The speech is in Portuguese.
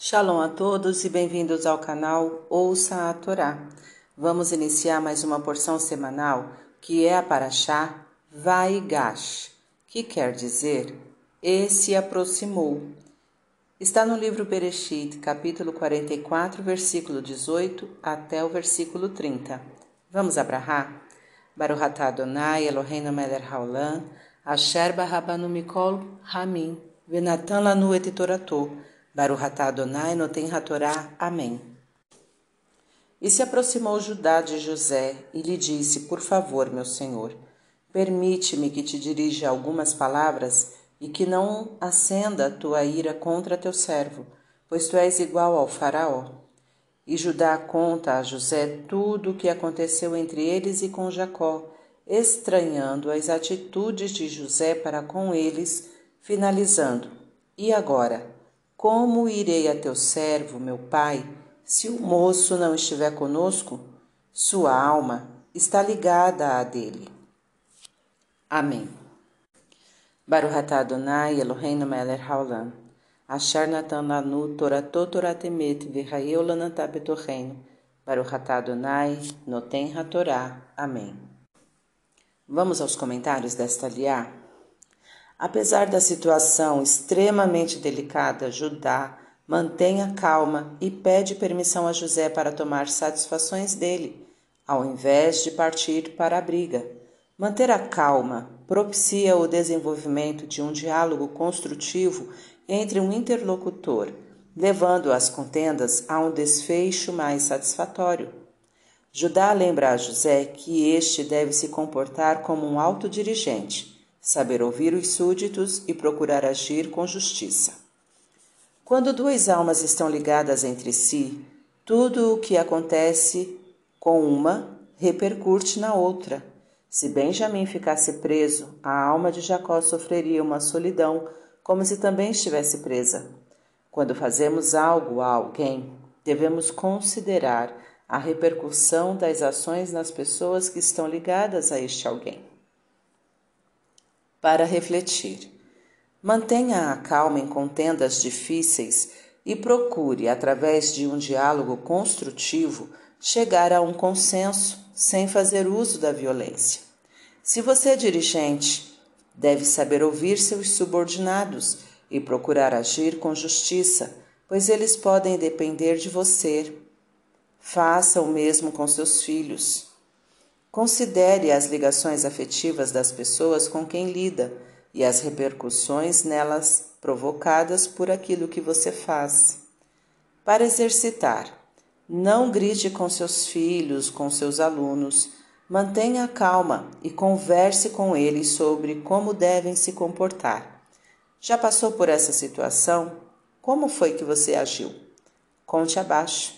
Shalom a todos e bem-vindos ao canal Ouça a Torá. Vamos iniciar mais uma porção semanal que é a Paraxá Vaigash, que quer dizer E se aproximou. Está no livro Bereshit, capítulo 44, versículo 18 até o versículo 30. Vamos abrahar? Baruch Adonai Eloheinu haolam, asher barabanu mikol hamim, venatan lanu et toratou. Baruch Adonai Noten Hatorá. Amém. E se aproximou Judá de José e lhe disse: Por favor, meu senhor, permite-me que te dirija algumas palavras e que não acenda a tua ira contra teu servo, pois tu és igual ao Faraó. E Judá conta a José tudo o que aconteceu entre eles e com Jacó, estranhando as atitudes de José para com eles, finalizando: E agora? Como irei a teu servo, meu pai, se o moço não estiver conosco? Sua alma está ligada à dele. Amém. Baruch atah Adonai Eloheinu melech haolam. Asher natan lanu toratot toratemet v'chayeu lanatah betocheinu. Baruch atah Adonai noten hatorá. Amém. Vamos aos comentários desta liá? Apesar da situação extremamente delicada, Judá mantém a calma e pede permissão a José para tomar satisfações dele, ao invés de partir para a briga. Manter a calma propicia o desenvolvimento de um diálogo construtivo entre um interlocutor, levando as contendas a um desfecho mais satisfatório. Judá lembra a José que este deve se comportar como um autodirigente saber ouvir os súditos e procurar agir com justiça. Quando duas almas estão ligadas entre si, tudo o que acontece com uma repercute na outra. Se Benjamim ficasse preso, a alma de Jacó sofreria uma solidão, como se também estivesse presa. Quando fazemos algo a alguém, devemos considerar a repercussão das ações nas pessoas que estão ligadas a este alguém para refletir. Mantenha a calma em contendas difíceis e procure, através de um diálogo construtivo, chegar a um consenso sem fazer uso da violência. Se você é dirigente, deve saber ouvir seus subordinados e procurar agir com justiça, pois eles podem depender de você. Faça o mesmo com seus filhos. Considere as ligações afetivas das pessoas com quem lida e as repercussões nelas provocadas por aquilo que você faz. Para exercitar, não grite com seus filhos, com seus alunos. Mantenha calma e converse com eles sobre como devem se comportar. Já passou por essa situação? Como foi que você agiu? Conte abaixo.